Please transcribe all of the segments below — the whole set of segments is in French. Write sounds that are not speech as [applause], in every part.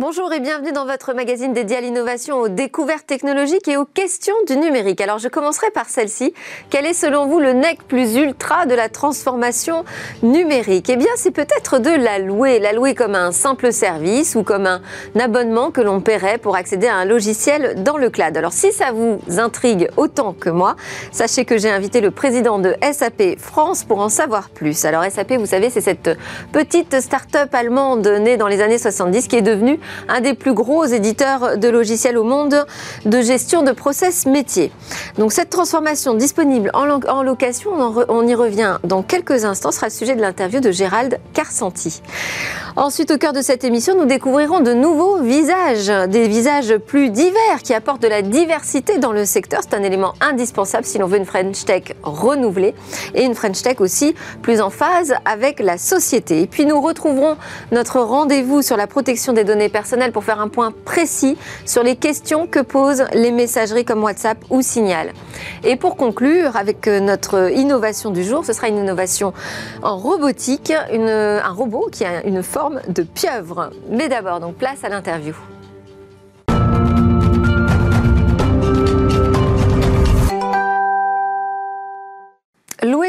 Bonjour et bienvenue dans votre magazine dédié à l'innovation, aux découvertes technologiques et aux questions du numérique. Alors je commencerai par celle-ci. Quel est selon vous le nec plus ultra de la transformation numérique? Eh bien c'est peut-être de la louer. La louer comme un simple service ou comme un abonnement que l'on paierait pour accéder à un logiciel dans le cloud. Alors si ça vous intrigue autant que moi, sachez que j'ai invité le président de SAP France pour en savoir plus. Alors SAP, vous savez, c'est cette petite start-up allemande née dans les années 70 qui est devenue un des plus gros éditeurs de logiciels au monde de gestion de process métier. Donc cette transformation disponible en, location, on, y revient dans quelques instants, sera le sujet de l'interview de Gérald Carsanti. Ensuite, au cœur de cette émission, nous découvrirons de nouveaux visages, des visages plus divers qui apportent de la diversité dans le secteur. C'est un élément indispensable si l'on veut une French Tech renouvelée et une French Tech aussi plus en phase avec la société. Et puis nous retrouverons notre rendez-vous sur la protection des données pour faire un point précis sur les questions que posent les messageries comme WhatsApp ou Signal. Et pour conclure avec euh, notre innovation du jour, ce sera une innovation en robotique, un robot qui a une forme de pieuvre. Mais d'abord, donc place à l'interview.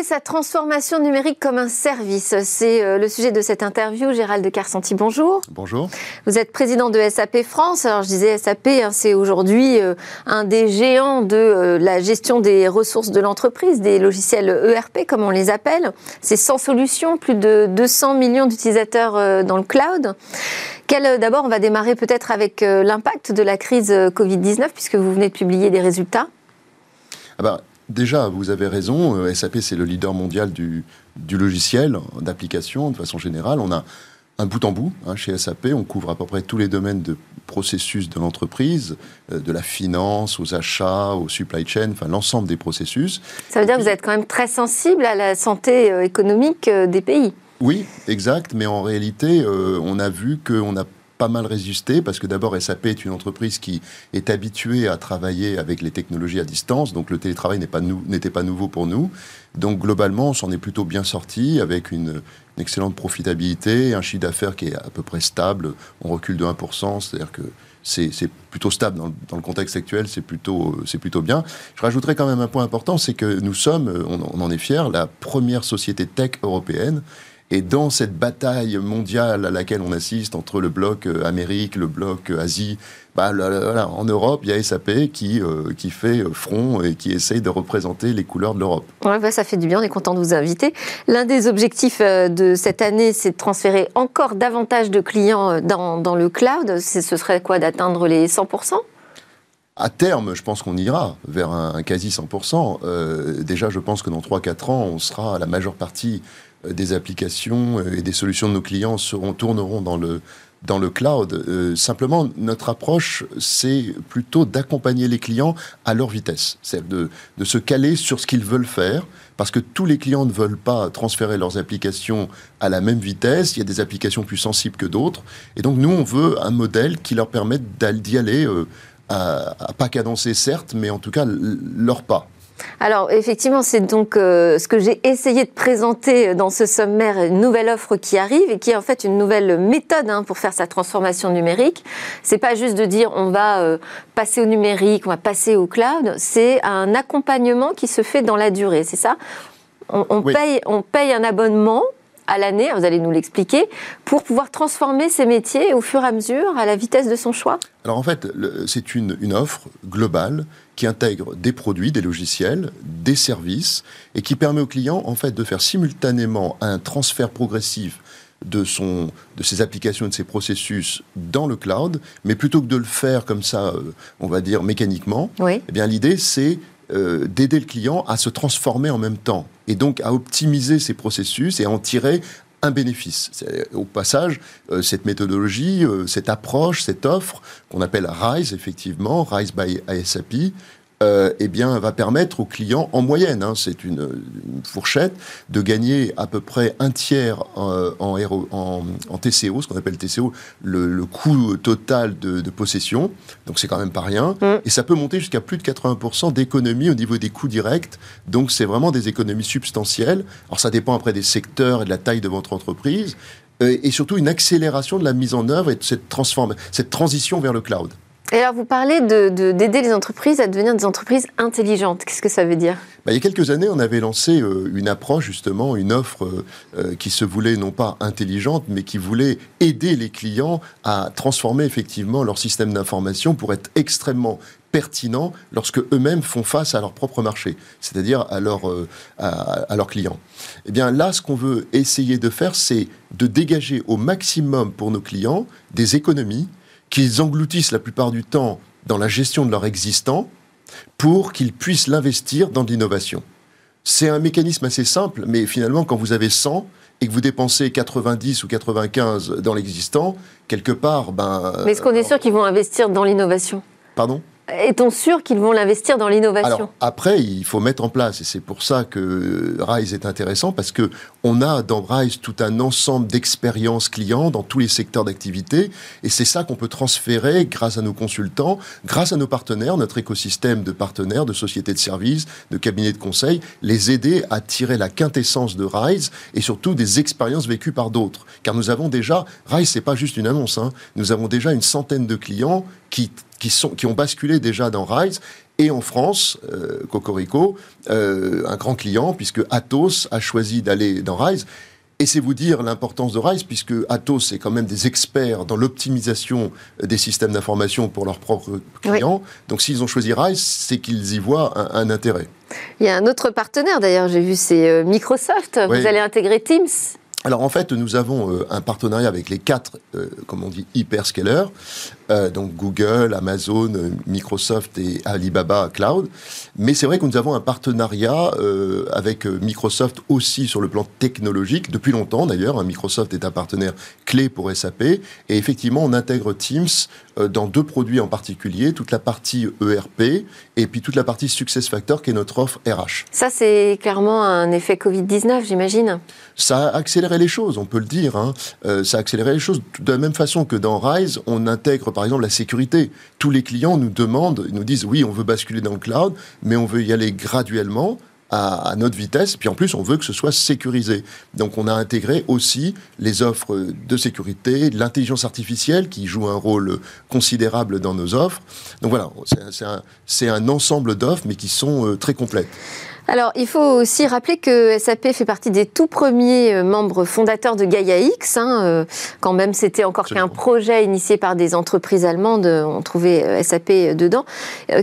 Sa transformation numérique comme un service, c'est euh, le sujet de cette interview. Gérald de Carsanti, bonjour. Bonjour. Vous êtes président de SAP France. Alors je disais SAP, hein, c'est aujourd'hui euh, un des géants de euh, la gestion des ressources de l'entreprise, des logiciels ERP comme on les appelle. C'est sans solution, plus de 200 millions d'utilisateurs dans le cloud. D'abord, on va démarrer peut-être avec l'impact de la crise Covid-19 puisque vous venez de publier des résultats. Ah bah, Déjà, vous avez raison, euh, SAP c'est le leader mondial du, logiciel, d'application de façon générale. On a un bout en bout hein, chez SAP, on couvre à peu près tous les domaines de processus de l'entreprise, euh, de la finance aux achats, au supply chain, enfin l'ensemble des processus. Ça veut dire que vous êtes quand même très sensible à la santé euh, économique des pays. Oui, exact, mais en réalité, on a vu qu'on a pas mal résisté parce que d'abord SAP est une entreprise qui est habituée à travailler avec les technologies à distance, donc le télétravail n'était pas, nouveau pour nous. Donc globalement, on s'en est plutôt bien sorti avec une, excellente profitabilité, un chiffre d'affaires qui est à peu près stable. On recule de 1%, c'est-à-dire que c'est plutôt stable dans le, contexte actuel, c'est plutôt, plutôt bien. Je rajouterais quand même un point important, c'est que nous sommes, on, on en est fiers, la première société tech européenne et dans cette bataille mondiale à laquelle on assiste entre le bloc euh, Amérique, le bloc euh, Asie, bah, en Europe, il y a SAP qui, euh, qui fait front et qui essaye de représenter les couleurs de l'Europe. Ouais, bah, ça fait du bien, on est content de vous inviter. L'un des objectifs de cette année, c'est de transférer encore davantage de clients dans, dans le cloud. Ce serait quoi D'atteindre les 100% à terme, je pense qu'on ira vers un, quasi 100%. déjà, je pense que dans 3-4 ans, on sera à la majeure partie des applications euh, et des solutions de nos clients tourneront dans le, dans le cloud. Euh, simplement, notre approche, c'est plutôt d'accompagner les clients à leur vitesse. C'est de, de se caler sur ce qu'ils veulent faire, parce que tous les clients ne veulent pas transférer leurs applications à la même vitesse. Il y a des applications plus sensibles que d'autres. Et donc, nous, on veut un modèle qui leur permette d'y aller à, à, pas cadencer, certes, mais en tout cas, leur pas. Alors effectivement, c'est donc euh, ce que j'ai essayé de présenter dans ce sommaire, une nouvelle offre qui arrive et qui est en fait une nouvelle méthode hein, pour faire sa transformation numérique. C'est pas juste de dire on va euh, passer au numérique, on va passer au cloud. C'est un accompagnement qui se fait dans la durée, c'est ça? On, paye, on paye un abonnement à l'année, vous allez nous l'expliquer, pour pouvoir transformer ses métiers au fur et à mesure, à la vitesse de son choix? Alors en fait, c'est une, une offre globale qui intègre des produits, des logiciels, des services, et qui permet au client en fait de faire simultanément un transfert progressif de, son, de ses applications et de ses processus dans le cloud, mais plutôt que de le faire comme ça, euh, on va dire mécaniquement, eh bien l'idée c'est euh, d'aider le client à se transformer en même temps et donc à optimiser ses processus et à en tirer un bénéfice. Au passage, euh, cette méthodologie, euh, cette approche, cette offre qu'on appelle RISE, effectivement, RISE by ISAP, euh, eh bien, va permettre aux clients, en moyenne, hein, c'est une, fourchette, de gagner à peu près un tiers en, en, TCO, ce qu'on appelle TCO, le, coût total de, possession. Donc, c'est quand même pas rien. Mm. Et ça peut monter jusqu'à plus de 80% d'économies au niveau des coûts directs. Donc, c'est vraiment des économies substantielles. Alors, ça dépend après des secteurs et de la taille de votre entreprise. et surtout une accélération de la mise en œuvre et de cette, cette transition vers le cloud. Et alors, vous parlez d'aider les entreprises à devenir des entreprises intelligentes. Qu'est-ce que ça veut dire? Bah, Il y a quelques années, on avait lancé euh, une approche, justement, une offre euh, euh, qui se voulait non pas intelligente, mais qui voulait aider les clients à transformer effectivement leur système d'information pour être extrêmement pertinent lorsque eux-mêmes font face à leur propre marché, c'est-à-dire à, leur, à, leurs clients. Eh bien là, ce qu'on veut essayer de faire, c'est de dégager au maximum pour nos clients des économies qu'ils engloutissent la plupart du temps dans la gestion de leur existant pour qu'ils puissent l'investir dans de l'innovation. C'est un mécanisme assez simple, mais finalement, quand vous avez 100 et que vous dépensez 90 ou 95 dans l'existant, quelque part, ben... Mais est-ce qu'on est sûr qu'ils vont investir dans l'innovation? Pardon? Est-on sûr qu'ils vont l'investir dans l'innovation après, il faut mettre en place, et c'est pour ça que Rise est intéressant, parce que on a dans Rise tout un ensemble d'expériences clients dans tous les secteurs d'activité, et c'est ça qu'on peut transférer grâce à nos consultants, grâce à nos partenaires, notre écosystème de partenaires, de sociétés de services, de cabinets de conseil, les aider à tirer la quintessence de Rise et surtout des expériences vécues par d'autres. Car nous avons déjà, Rise, c'est pas juste une annonce, hein, nous avons déjà une centaine de clients qui qui, sont, qui ont basculé déjà dans Rise. Et en France, euh, Cocorico, euh, un grand client, puisque Atos a choisi d'aller dans Rise. Et c'est vous dire l'importance de Rise, puisque Atos est quand même des experts dans l'optimisation des systèmes d'information pour leurs propres clients. Donc s'ils ont choisi Rise, c'est qu'ils y voient un, intérêt. Il y a un autre partenaire d'ailleurs, j'ai vu, c'est euh, Microsoft. Vous allez intégrer Teams alors en fait, nous avons euh, un partenariat avec les quatre, euh, comme on dit, hyperscalers, euh, donc Google, Amazon, Microsoft et Alibaba Cloud. Mais c'est vrai que nous avons un partenariat avec Microsoft aussi sur le plan technologique, depuis longtemps d'ailleurs. Hein. Microsoft est un partenaire clé pour SAP. Et effectivement, on intègre Teams dans deux produits en particulier, toute la partie ERP et puis toute la partie SuccessFactor qui est notre offre RH. Ça, c'est clairement un effet Covid-19, j'imagine Ça a accéléré les choses, on peut le dire. Hein. Euh, ça a accéléré les choses de la même façon que dans Rise, on intègre par exemple la sécurité. Tous les clients nous demandent, nous disent oui, on veut basculer dans le cloud, mais on veut y aller graduellement à, notre vitesse. Puis en plus, on veut que ce soit sécurisé. Donc on a intégré aussi les offres de sécurité, l'intelligence artificielle qui joue un rôle considérable dans nos offres. Donc voilà, c'est un, un, ensemble d'offres, mais qui sont euh, très complètes. Alors, il faut aussi rappeler que SAP fait partie des tout premiers euh, membres fondateurs de Gaia X. Hein, euh, quand même, c'était encore qu'un projet initié par des entreprises allemandes. On trouvait euh, SAP dedans.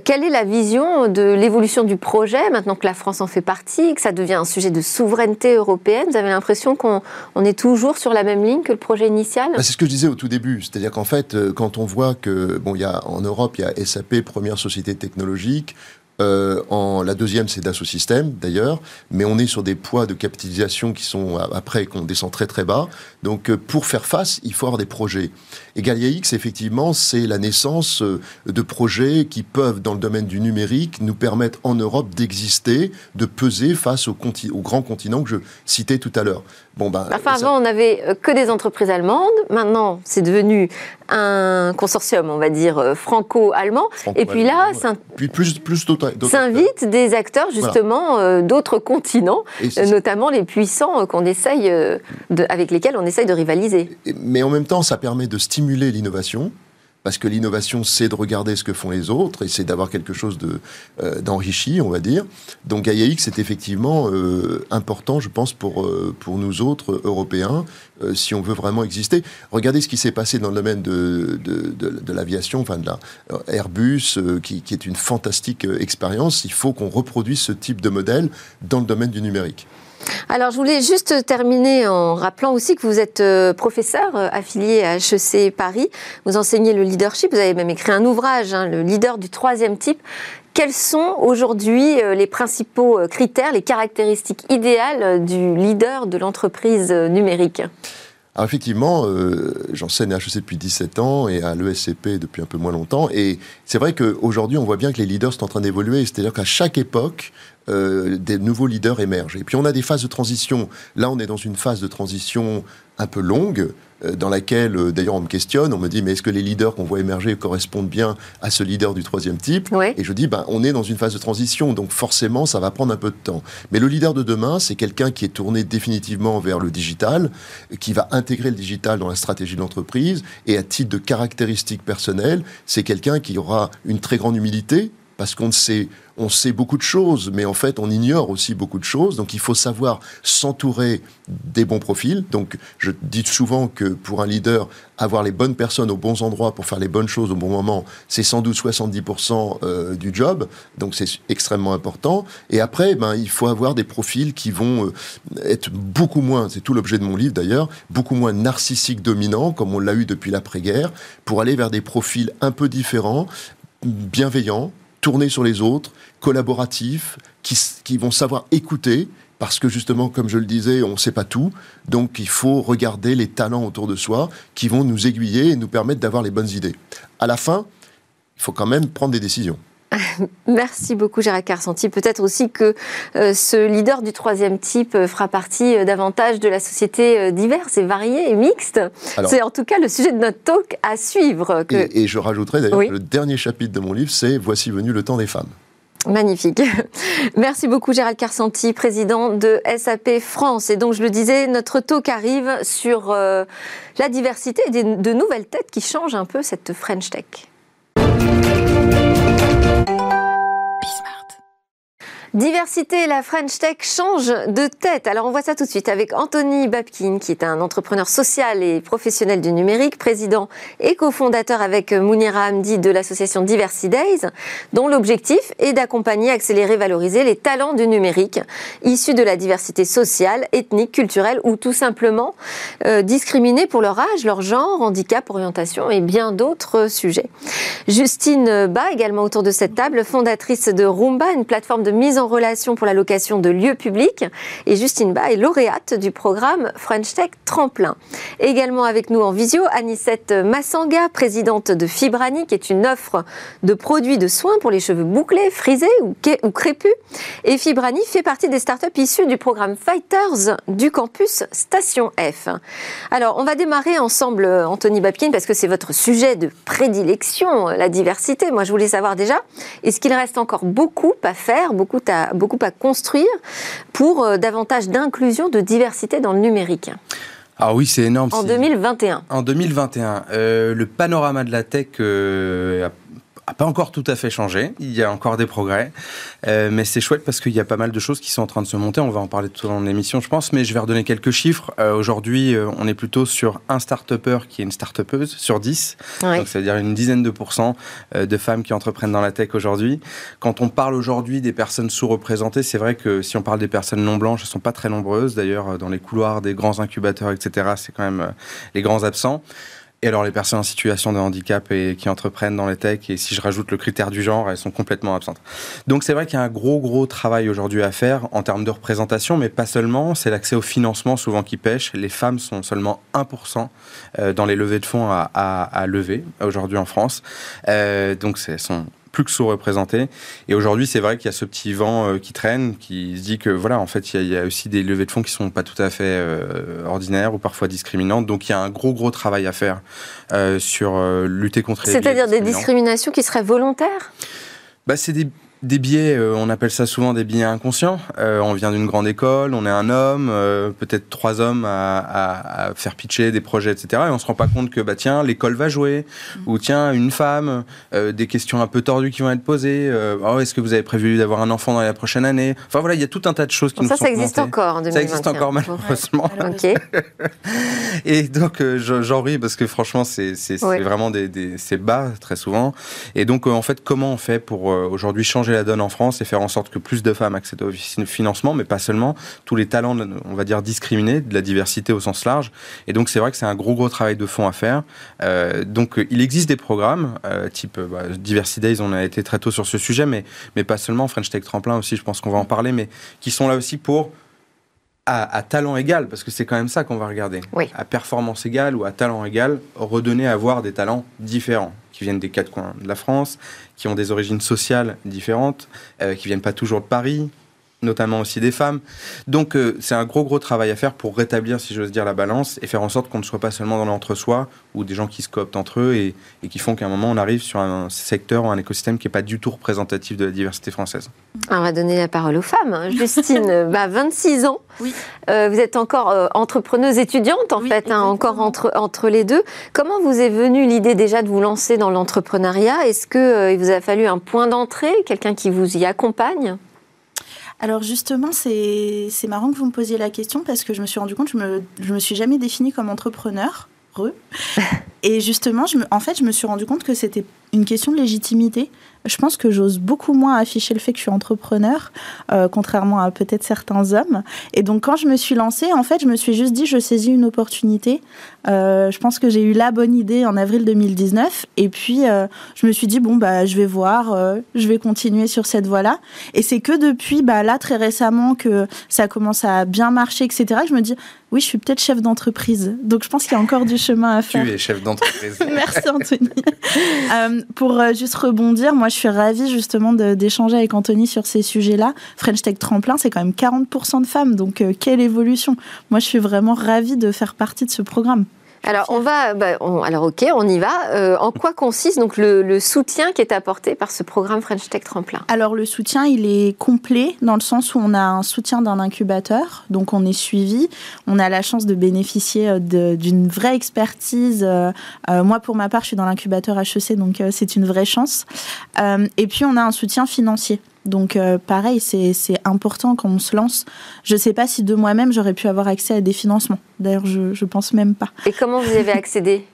Quelle est la vision de l'évolution du projet maintenant que la France en fait partie, que ça devient un sujet de souveraineté européenne? Vous avez l'impression qu'on est toujours sur la même ligne que le projet initial? Bah, C'est ce que je disais au tout début. C'est-à-dire qu'en fait, quand on voit que, bon, il y a, en Europe, il y a SAP, première société technologique, euh, en, la deuxième, c'est Dassault Systèmes, d'ailleurs, mais on est sur des poids de capitalisation qui sont après qu'on descend très très bas. Donc, euh, pour faire face, il faut avoir des projets. Et Galia X, effectivement, c'est la naissance euh, de projets qui peuvent, dans le domaine du numérique, nous permettre en Europe d'exister, de peser face au, au grand continent que je citais tout à l'heure. Bon, ben, enfin, avant, on n'avait que des entreprises allemandes. Maintenant, c'est devenu un consortium, on va dire, franco-allemand. et puis là, puis plus, plus s'invitent des acteurs justement euh, d'autres continents, euh, notamment les puissants euh, qu'on essaye avec lesquels on essaye de rivaliser. Mais en même temps, ça permet de stimuler l'innovation parce que l'innovation, c'est de regarder ce que font les autres et c'est d'avoir quelque chose de, euh, d'enrichi, on va dire. Donc Gaia X est effectivement euh, important, je pense, pour, euh, pour nous autres Européens, si on veut vraiment exister. Regardez ce qui s'est passé dans le domaine de, de, de, l'aviation, enfin de la Airbus, qui, qui est une fantastique expérience. Il faut qu'on reproduise ce type de modèle dans le domaine du numérique. Alors, je voulais juste terminer en rappelant aussi que vous êtes euh, professeur euh, affilié à HEC Paris. Vous enseignez le leadership. Vous avez même écrit un ouvrage, hein, le leader du troisième type. Quels sont aujourd'hui euh, les principaux critères, les caractéristiques idéales du leader de l'entreprise numérique? Alors effectivement, j'enseigne à HEC depuis 17 ans et à l'ESCP depuis un peu moins longtemps. Et c'est vrai qu'aujourd'hui, on voit bien que les leaders sont en train d'évoluer. C'est-à-dire qu'à chaque époque, euh, des nouveaux leaders émergent. Et puis on a des phases de transition. Là, on est dans une phase de transition un peu longue, euh, dans laquelle, euh, d'ailleurs, on me questionne, on me dit, mais est-ce que les leaders qu'on voit émerger correspondent bien à ce leader du troisième type Et je dis, ben, on est dans une phase de transition, donc forcément, ça va prendre un peu de temps. Mais le leader de demain, c'est quelqu'un qui est tourné définitivement vers le digital, qui va intégrer le digital dans la stratégie de l'entreprise, et à titre de caractéristiques personnelles, c'est quelqu'un qui aura une très grande humilité, parce qu'on sait, on sait beaucoup de choses, mais en fait, on ignore aussi beaucoup de choses. Donc, il faut savoir s'entourer des bons profils. Donc, je dis souvent que pour un leader, avoir les bonnes personnes aux bons endroits pour faire les bonnes choses au bon moment, c'est sans doute 70% euh, du job. Donc, c'est extrêmement important. Et après, ben, il faut avoir des profils qui vont euh, être beaucoup moins, c'est tout l'objet de mon livre d'ailleurs, beaucoup moins narcissiques dominants, comme on l'a eu depuis l'après-guerre, pour aller vers des profils un peu différents, bienveillants, tournés sur les autres, collaboratifs, qui, vont savoir écouter, parce que justement, comme je le disais, on ne sait pas tout. Donc il faut regarder les talents autour de soi qui vont nous aiguiller et nous permettre d'avoir les bonnes idées. À la fin, il faut quand même prendre des décisions. [laughs] Merci beaucoup Gérard Carsanti. Peut-être aussi que euh, ce leader du troisième type euh, fera partie euh, davantage de la société diverse et variée et mixte. C'est en tout cas le sujet de notre talk à suivre. Et, je rajouterai d'ailleurs que le dernier chapitre de mon livre, c'est Voici venu le temps des femmes. Magnifique. [laughs] Merci beaucoup Gérald Carsanti, président de SAP France. Et donc je le disais, notre talk arrive sur la diversité et de nouvelles têtes qui changent un peu cette French Tech. Thank you. Diversité, la French Tech change de tête. Alors on voit ça tout de suite avec Anthony Babkin, qui est un entrepreneur social et professionnel du numérique, président et cofondateur avec Mounira Hamdi de l'association Diversity Days, dont l'objectif est d'accompagner, accélérer, valoriser les talents du numérique issus de la diversité sociale, ethnique, culturelle ou tout simplement euh, discriminés pour leur âge, leur genre, handicap, orientation et bien d'autres sujets. Justine Ba, également autour de cette table, fondatrice de Roomba, une plateforme de mise en relation pour la location de lieux publics. Et Justine Ba est lauréate du programme French Tech Tremplin. Également avec nous en visio, Anicette Massanga, présidente de Fibrani, qui est une offre de produits de soins pour les cheveux bouclés, frisés ou, crépus. Et Fibrani fait partie des startups issues du programme Fighters du campus Station F. Alors, on va démarrer ensemble, Anthony Babkin, parce que c'est votre sujet de prédilection, la diversité. Moi, je voulais savoir déjà, est-ce qu'il reste encore beaucoup à faire, beaucoup à beaucoup à construire pour euh, davantage d'inclusion, de diversité dans le numérique. Ah oui, c'est énorme. En 2021. En 2021, euh, le panorama de la tech euh, a pas encore tout à fait changé. Il y a encore des progrès, euh, mais c'est chouette parce qu'il y a pas mal de choses qui sont en train de se monter. On va en parler tout au long de l'émission, je pense, mais je vais redonner quelques chiffres. Euh, Aujourd'hui, euh, on est plutôt sur un start-upper qui est une start-upeuse sur 10. Donc, ça veut dire une dizaine de pourcents euh, de femmes qui entreprennent dans la tech aujourd'hui. Quand on parle aujourd'hui des personnes sous-représentées, c'est vrai que si on parle des personnes non blanches, elles sont pas très nombreuses. D'ailleurs, dans les couloirs des grands incubateurs, etc., c'est quand même les grands absents. Et alors les personnes en situation de handicap et qui entreprennent dans les tech, et si je rajoute le critère du genre, elles sont complètement absentes. Donc c'est vrai qu'il y a un gros gros travail aujourd'hui à faire en termes de représentation, mais pas seulement, c'est l'accès au financement souvent qui pêche. Les femmes sont seulement 1% euh, dans les levées de fonds à, à, lever aujourd'hui en France. Euh, donc elles sont plus que sous-représentés. Et aujourd'hui, c'est vrai qu'il y a ce petit vent euh, qui traîne, qui se dit que voilà, en fait, il y, a, aussi des levées de fonds qui sont pas tout à fait euh, ordinaires ou parfois discriminantes. Donc il y a un gros gros travail à faire euh, sur lutter contre les. C'est-à-dire des discriminations qui seraient volontaires? Bah, c'est des des biais, euh, on appelle ça souvent des biais inconscients. Euh, on vient d'une grande école, on est un homme, euh, peut-être trois hommes à, faire pitcher des projets, etc. Et on se rend pas compte que bah tiens, l'école va jouer, mm. ou tiens, une femme, des questions un peu tordues qui vont être posées. oh, est-ce que vous avez prévu d'avoir un enfant dans la prochaine année? Enfin voilà, il y a tout un tas de choses qui nous ça, sont Ça existe encore en 2021. Ça existe encore malheureusement. [laughs] Et donc j'en ris parce que franchement, c'est vraiment des, des c'est bas très souvent. Et donc en fait, comment on fait pour aujourd'hui changer la donne en France et faire en sorte que plus de femmes accèdent au financement, mais pas seulement, tous les talents, on va dire, discriminés, de la diversité au sens large. Et donc, c'est vrai que c'est un gros, gros travail de fond à faire. Euh, donc, il existe des programmes, euh, type bah, Diversity Days, on a été très tôt sur ce sujet, mais, mais pas seulement, French Tech Tremplin aussi, je pense qu'on va en parler, mais qui sont là aussi pour à, talent égal, parce que c'est quand même ça qu'on va regarder. À performance égale ou à talent égal, redonner à voir des talents différents, qui viennent des quatre coins de la France, qui ont des origines sociales différentes, euh, qui viennent pas toujours de Paris, notamment aussi des femmes. Donc euh, c'est un gros gros travail à faire pour rétablir, si j'ose dire, la balance et faire en sorte qu'on ne soit pas seulement dans l'entre-soi ou des gens qui se cooptent entre eux et, qui font qu'à un moment on arrive sur un secteur ou un écosystème qui n'est pas du tout représentatif de la diversité française. on va donner la parole aux femmes. Justine, [laughs] bah, 26 ans, oui. Euh, vous êtes encore euh, entrepreneuse étudiante en fait, hein, encore entre, entre les deux. Comment vous est venue l'idée déjà de vous lancer dans l'entrepreneuriat? Est-ce qu'il il vous a fallu un point d'entrée, quelqu'un qui vous y accompagne? Alors justement, c'est marrant que vous me posiez la question parce que je me suis rendu compte que je me, je me suis jamais définie comme entrepreneur. [laughs] Et justement, je en fait, je me suis rendu compte que c'était une question de légitimité. Je pense que j'ose beaucoup moins afficher le fait que je suis entrepreneur, euh, contrairement à peut-être certains hommes. Et donc, quand je me suis lancée, en fait, je me suis juste dit, je saisis une opportunité. Euh, je pense que j'ai eu la bonne idée en avril 2019. Et puis, euh, je me suis dit, bon, bah, je vais voir, je vais continuer sur cette voie-là. Et c'est que depuis, bah, là, très récemment, que ça commence à bien marcher, etc., que je me dis, oui, je suis peut-être chef d'entreprise. Donc, je pense qu'il y a encore du chemin à faire. Tu es chef d'entreprise. [laughs] Merci, Anthony. pour juste rebondir, moi, je je suis ravie justement d'échanger avec Anthony sur ces sujets-là. French Tech Tremplin, c'est quand même 40% de femmes, donc euh, quelle évolution. Moi, je suis vraiment ravie de faire partie de ce programme. Alors, on va, bah, alors ok, on y va. Euh, en quoi consiste donc le, soutien qui est apporté par ce programme French Tech Tremplin? Alors, le soutien, il est complet dans le sens où on a un soutien d'un incubateur, donc on est suivi. On a la chance de bénéficier euh, d'une vraie expertise. Euh, moi, pour ma part, je suis dans l'incubateur HEC, donc c'est une vraie chance. et puis, on a un soutien financier. Donc euh, pareil, c'est important quand on se lance. Je ne sais pas si de moi-même j'aurais pu avoir accès à des financements. D'ailleurs, je ne pense même pas. Et comment vous avez accédé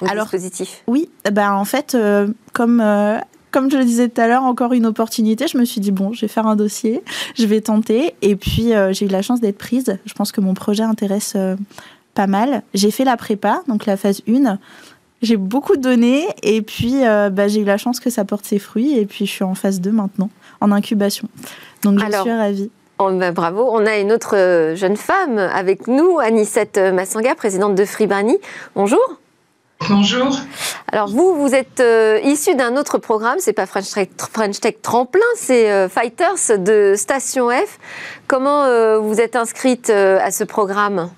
au Alors, dispositif? Oui, bah, en fait, euh, comme, euh, comme je le disais tout à l'heure, encore une opportunité. Je me suis dit, bon, je vais faire un dossier, je vais tenter. Et puis, j'ai eu la chance d'être prise. Je pense que mon projet intéresse pas mal. J'ai fait la prépa, donc la phase 1 j'ai beaucoup donné et puis bah, j'ai eu la chance que ça porte ses fruits et puis je suis en phase 2 maintenant en incubation. Donc je suis ravie. Bah, bravo. On a une autre euh, jeune femme avec nous, Anisette Massanga, présidente de Fribani. Bonjour. Bonjour. Alors vous, vous êtes euh, issu d'un autre programme, c'est pas French Tech, French Tech Tremplin, c'est euh, Fighters de Station F. Comment vous êtes inscrite à ce programme?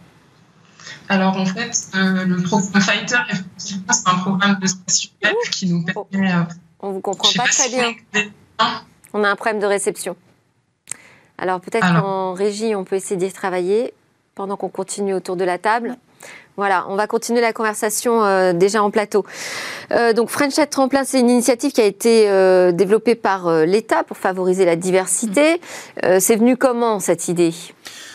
Alors en fait, le programme Fighter, c'est un programme de Station F qui nous permet. On vous comprend pas, très bien. On a un problème de réception. Alors peut-être qu'en régie, on peut essayer d'y travailler pendant qu'on continue autour de la table. Voilà, on va continuer la conversation euh, déjà en plateau. Euh, donc French Chat Tremplin, c'est une initiative qui a été euh, développée par l'État pour favoriser la diversité. Mm. c'est venu comment cette idée?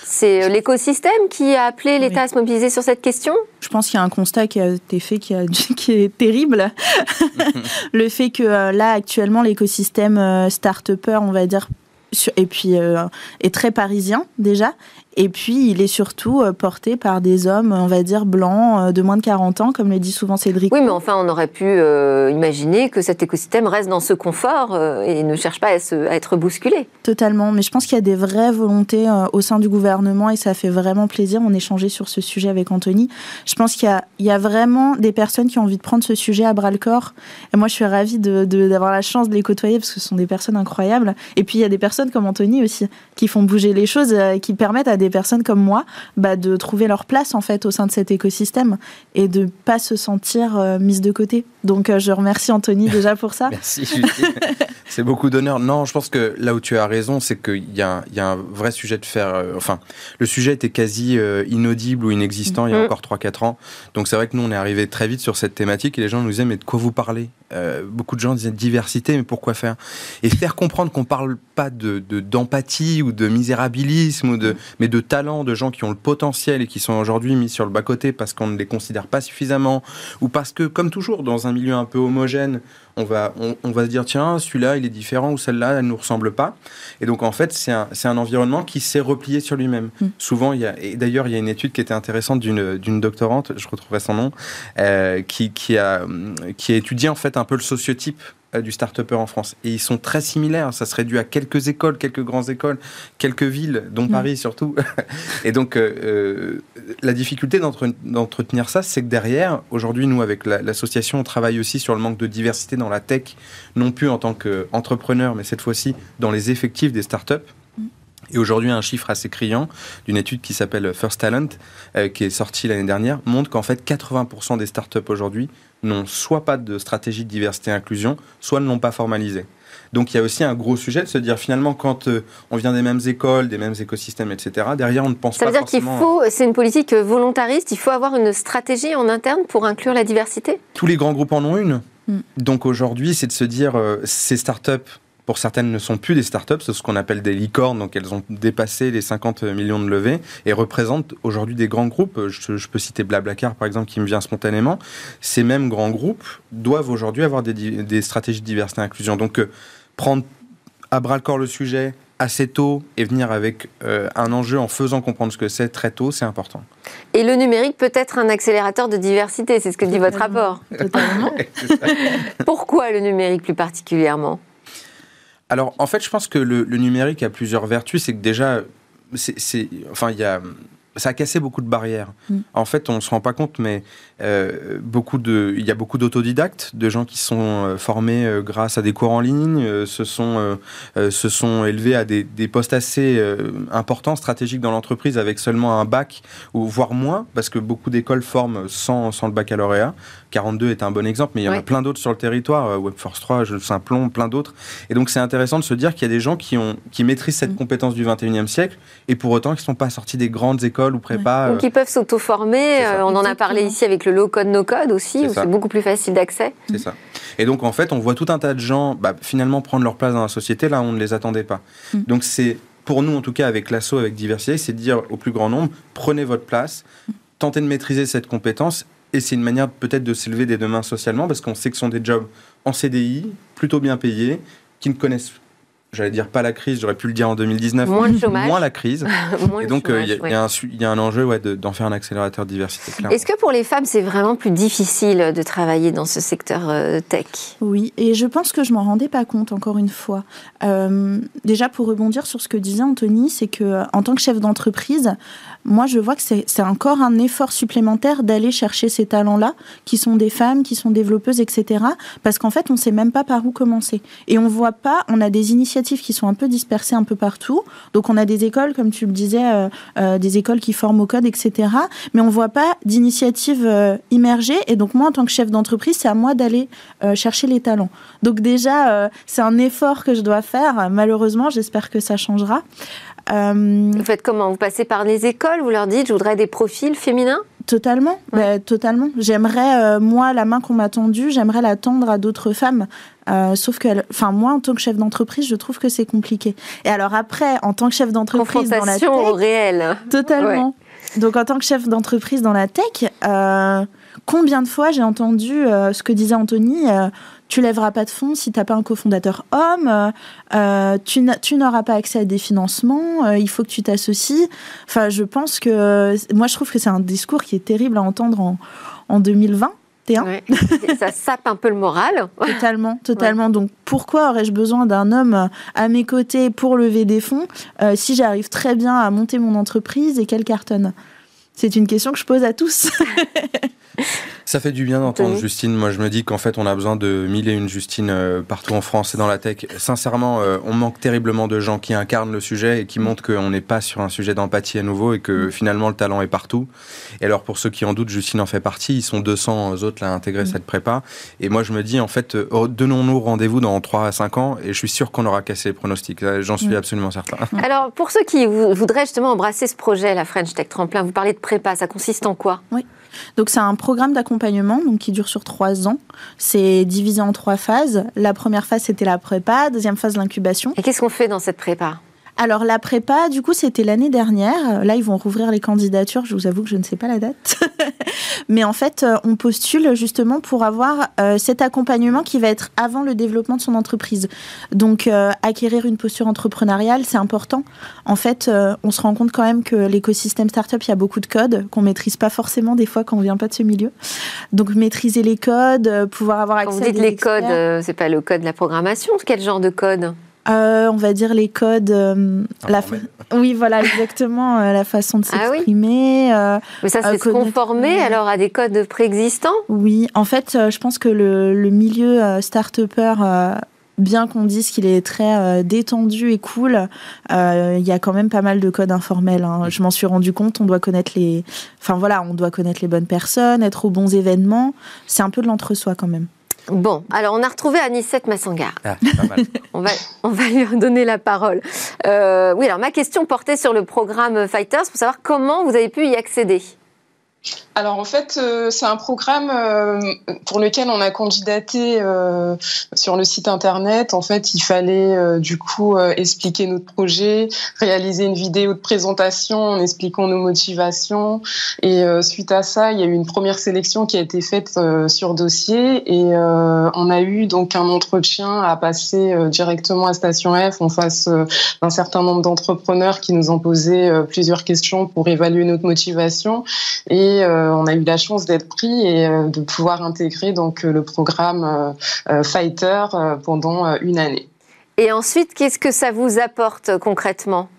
C'est euh, l'écosystème qui a appelé l'État à se mobiliser sur cette question? Je pense qu'il y a un constat qui a été fait qui, [laughs] est terrible. [laughs] le fait que euh, là, actuellement, l'écosystème euh, start-upper, on va dire, et puis est très parisien déjà et puis, il est surtout euh, porté par des hommes, on va dire, blancs, euh, de moins de 40 ans, comme le dit souvent Cédric. Oui, mais enfin, on aurait pu euh, imaginer que cet écosystème reste dans ce confort et ne cherche pas à, être bousculé. Totalement, mais je pense qu'il y a des vraies volontés au sein du gouvernement et ça fait vraiment plaisir. On échangeait sur ce sujet avec Anthony. Je pense qu'il y, a, vraiment des personnes qui ont envie de prendre ce sujet à bras le corps. Et moi, je suis ravie d'avoir la chance de les côtoyer parce que ce sont des personnes incroyables. Et puis, il y a des personnes comme Anthony aussi qui font bouger les choses, qui permettent à des personnes comme moi bah, de trouver leur place en fait au sein de cet écosystème et de pas se sentir euh, mise de côté. Donc euh, je remercie Anthony [laughs] déjà pour ça. Merci [laughs] c'est beaucoup d'honneur. Non, je pense que là où tu as raison, c'est qu'il y, a un vrai sujet de faire. Euh, enfin, le sujet était quasi inaudible ou inexistant il y a mm. encore 3-4 ans. Donc c'est vrai que nous on est arrivé très vite sur cette thématique et les gens nous disaient mais de quoi vous parlez? Beaucoup de gens disaient diversité, mais pourquoi faire? Et faire comprendre qu'on parle pas de d'empathie ou de misérabilisme ou de mais de talents, de gens qui ont le potentiel et qui sont aujourd'hui mis sur le bas-côté parce qu'on ne les considère pas suffisamment, ou parce que, comme toujours, dans un milieu un peu homogène, on va, on, va se dire, tiens, celui-là, il est différent, ou celle-là, elle ne nous ressemble pas. Et donc, en fait, c'est un, un, environnement qui s'est replié sur lui-même. Mm. Souvent, il y a, et d'ailleurs, il y a une étude qui était intéressante d'une doctorante, je retrouverai son nom, euh, qui, qui, a, qui a étudié, en fait, un peu le sociotype du start-upper en France. Et ils sont très similaires. Ça serait dû à quelques écoles, quelques grandes écoles, quelques villes, dont mm. Paris surtout. [laughs] et donc, euh, euh, la difficulté d'entretenir ça, c'est que derrière, aujourd'hui, nous, avec l'association, on travaille aussi sur le manque de diversité dans la tech, non plus en tant qu'entrepreneur, mais cette fois-ci dans les effectifs des start-up. Et aujourd'hui, un chiffre assez criant d'une étude qui s'appelle First Talent, euh, qui est sortie l'année dernière, montre qu'en fait 80% des startups aujourd'hui n'ont soit pas de stratégie de diversité et inclusion, soit ne l'ont pas formalisée. Donc il y a aussi un gros sujet de se dire finalement quand euh, on vient des mêmes écoles, des mêmes écosystèmes, etc. Derrière on ne pense Ça pas veut dire qu'il faut, c'est une politique volontariste, il faut avoir une stratégie en interne pour inclure la diversité? Tous les grands groupes en ont une. Mm. Donc aujourd'hui c'est de se dire euh, ces startups pour certaines ne sont plus des startups, c'est ce qu'on appelle des licornes, donc elles ont dépassé les 50 millions de levées et représentent aujourd'hui des grands groupes. Je, je, peux citer Blablacar par exemple qui me vient spontanément. Ces mêmes grands groupes doivent aujourd'hui avoir des, des, stratégies de diversité et inclusion. Donc euh, prendre à bras le corps le sujet assez tôt et venir avec euh, un enjeu en faisant comprendre ce que c'est très tôt, c'est important. Et le numérique peut être un accélérateur de diversité, c'est ce que dit votre rapport. Totalement. [laughs] Pourquoi le numérique plus particulièrement? Alors, en fait, je pense que le, le numérique a plusieurs vertus. C'est que déjà, c'est, enfin, il y a, ça a cassé beaucoup de barrières. Mm. En fait, on se rend pas compte, mais euh, beaucoup de, il y a beaucoup d'autodidactes, de gens qui sont euh, formés euh, grâce à des cours en ligne, euh, se sont, euh, se sont élevés à des, des postes assez importants, stratégiques dans l'entreprise, avec seulement un bac ou voire moins, parce que beaucoup d'écoles forment sans, sans le baccalauréat. 42 est un bon exemple, mais il y en Ouais. a plein d'autres sur le territoire, Webforce 3, je- Simplon, plein d'autres. Et donc c'est intéressant de se dire qu'il y a des gens qui, ont, qui maîtrisent cette Mm. compétence du 21e siècle, et pour autant qui ne sont pas sortis des grandes écoles ou prépa. Ou qui peuvent s'auto-former. euh, on en a parlé ici avec le low-code, no-code aussi, où c'est beaucoup plus facile d'accès. C'est ça. Et donc, en fait, on voit tout un tas de gens bah, finalement prendre leur place dans la société là où on ne les attendait pas. Mm. Donc, c'est pour nous, en tout cas, avec l'assaut, avec diversité, c'est de dire au plus grand nombre prenez votre place, tentez de maîtriser cette compétence. Et c'est une manière peut-être de s'élever dès demain socialement parce qu'on sait que ce sont des jobs en CDI, plutôt bien payés, qui ne connaissent, j'allais dire pas la crise, j'aurais pu le dire en 2019, Moins [laughs] chômage. moins la crise. [laughs] Moins Et donc, euh, il y, a- ouais. y un su- il y a un enjeu ouais, de- d'en faire un accélérateur de diversité. clairement. Est-ce que pour les femmes, c'est vraiment plus difficile de travailler dans ce secteur euh, tech? Oui, et je pense que je m'en rendais pas compte encore une fois. Euh, déjà pour rebondir sur ce que disait Anthony, c'est que euh, en tant que chef d'entreprise, moi je vois que c'est encore un effort supplémentaire d'aller chercher ces talents-là, qui sont des femmes, qui sont développeuses, etc. Parce qu'en fait, on sait même pas par où commencer. Et on voit pas, on a des initiatives qui sont un peu dispersées un peu partout. Donc on a des écoles, comme tu le disais, euh, euh, des écoles qui forment au code, etc. Mais on voit pas d'initiatives euh, immergées. Et donc moi, en tant que chef d'entreprise, c'est à moi d'aller euh, chercher les talents. Donc déjà, euh, c'est un effort que je dois faire. Malheureusement, j'espère que ça changera. Euh, Vous faites comment? Vous passez par les écoles, vous leur dites je voudrais des profils féminins? Totalement, Ouais. bah, totalement. J'aimerais, euh, moi, la main qu'on m'a tendue, j'aimerais la tendre à d'autres femmes. Euh, sauf que, enfin, moi, en tant que chef d'entreprise, je trouve que c'est compliqué. Et alors après, en tant que chef d'entreprise dans la Confrontation au tech, réel. Totalement. Donc en tant que chef d'entreprise dans la tech, combien de fois j'ai entendu ce que disait Anthony tu lèveras pas de fonds si t'as pas un cofondateur homme, euh, tu n'a- tu n'auras pas accès à des financements, euh, il faut que tu t'associes. Enfin, je pense que moi je trouve que c'est un discours qui est terrible à entendre en, en 2020. Ouais. [laughs] Ça sape un peu le moral. [laughs] Totalement, totalement. Donc pourquoi aurais-je besoin d'un homme à mes côtés pour lever des fonds euh, si j'arrive très bien à monter mon entreprise et qu'elle cartonne? C'est une question que je pose à tous. [laughs] Ça fait du bien d'entendre Justine. Moi, je me dis qu'en fait, on a besoin de mille et une Justine euh, partout en France et dans la tech. Sincèrement, euh, on manque terriblement de gens qui incarnent le sujet et qui montrent qu'on n'est pas sur un sujet d'empathie à nouveau et que finalement, le talent est partout. Et alors, pour ceux qui en doutent, Justine en fait partie. Ils sont 200 autres là, à intégrer cette prépa. Et moi, je me dis, en fait, euh, donnons-nous rendez-vous dans 3 à 5 ans et je suis sûr qu'on aura cassé les pronostics. J'en suis Mm. absolument certain. [laughs] Alors, pour ceux qui vou- voudraient justement embrasser ce projet, la French Tech Tremplin, vous parlez de prépa, ça consiste en quoi? Donc c'est un programme d'accompagnement qui dure sur trois ans. C'est divisé en trois phases. La première phase c'était la prépa, deuxième phase l'incubation. Et qu'est-ce qu'on fait dans cette prépa? Alors la prépa, du coup, c'était l'année dernière. Là, ils vont rouvrir les candidatures. Je vous avoue que je ne sais pas la date. [laughs] Mais en fait, euh, on postule justement pour avoir euh, cet accompagnement qui va être avant le développement de son entreprise. Donc, euh, acquérir une posture entrepreneuriale, c'est important. En fait, euh, on se rend compte quand même que l'écosystème startup, il y a beaucoup de codes qu'on maîtrise pas forcément des fois quand on vient pas de ce milieu. Donc, maîtriser les codes, pouvoir avoir Quand accès vous à dites des les experts. codes, c'est pas le code de la programmation, quel genre de code? Euh, on va dire les codes, euh, la fa- Informel. [laughs] oui voilà exactement euh, la façon de Ah oui. s'exprimer. euh, Mais ça, Euh, c'est se code- conformer alors à des codes préexistants oui, en fait, euh, je pense que le, le milieu euh, start-upper euh, bien qu'on dise qu'il est très détendu et cool, il y a quand même pas mal de codes informels. Hein. Je m'en suis rendu compte. On doit connaître les, enfin voilà, on doit connaître les bonnes personnes, être aux bons événements. C'est un peu de l'entre-soi quand même. Bon, alors on a retrouvé Anissette Massangar. Ah, [laughs] on, va, on va lui donner la parole. Euh, oui, alors ma question portait sur le programme Fighters pour savoir comment vous avez pu y accéder. Alors en fait, euh, c'est un programme euh, pour lequel on a candidaté euh, sur le site internet. En fait, il fallait du coup expliquer notre projet, réaliser une vidéo de présentation en expliquant nos motivations. Et suite à ça, il y a eu une première sélection qui a été faite sur dossier et on a eu donc un entretien à passer directement à Station F en face d'un certain nombre d'entrepreneurs qui nous ont posé plusieurs questions pour évaluer notre motivation et on a eu la chance d'être pris et euh, de pouvoir intégrer donc euh, le programme Fighter pendant une année. Et ensuite, qu'est-ce que ça vous apporte concrètement?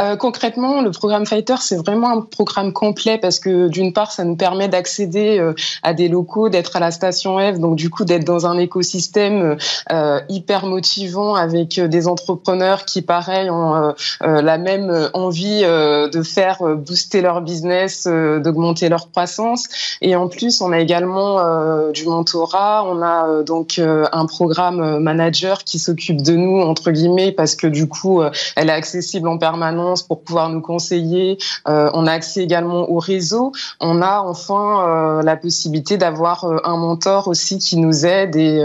Euh, concrètement, le programme Fighter, c'est vraiment un programme complet parce que d'une part, ça nous permet d'accéder euh, à des locaux, d'être à la station F, donc du coup d'être dans un écosystème euh, hyper motivant avec des entrepreneurs qui, pareil, ont la même envie de faire booster leur business, d'augmenter leur croissance. Et en plus, on a également du mentorat. On a donc un programme manager qui s'occupe de nous entre guillemets parce que du coup, elle est accessible en permanence pour pouvoir nous conseiller. Euh, on a accès également au réseau. On a enfin euh, la possibilité d'avoir euh, un mentor aussi qui nous aide. Et,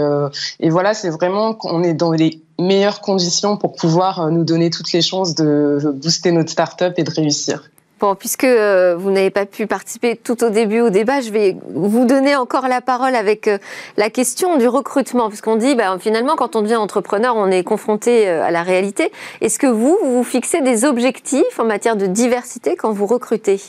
et voilà, c'est vraiment qu'on est dans les meilleures conditions pour pouvoir nous donner toutes les chances de booster notre start-up et de réussir. Bon, puisque euh, vous n'avez pas pu participer tout au début au débat, je vais vous donner encore la parole avec euh, la question du recrutement, puisqu'on dit bah, finalement quand on devient entrepreneur, on est confronté euh, à la réalité. Est-ce que vous vous fixez des objectifs en matière de diversité quand vous recrutez?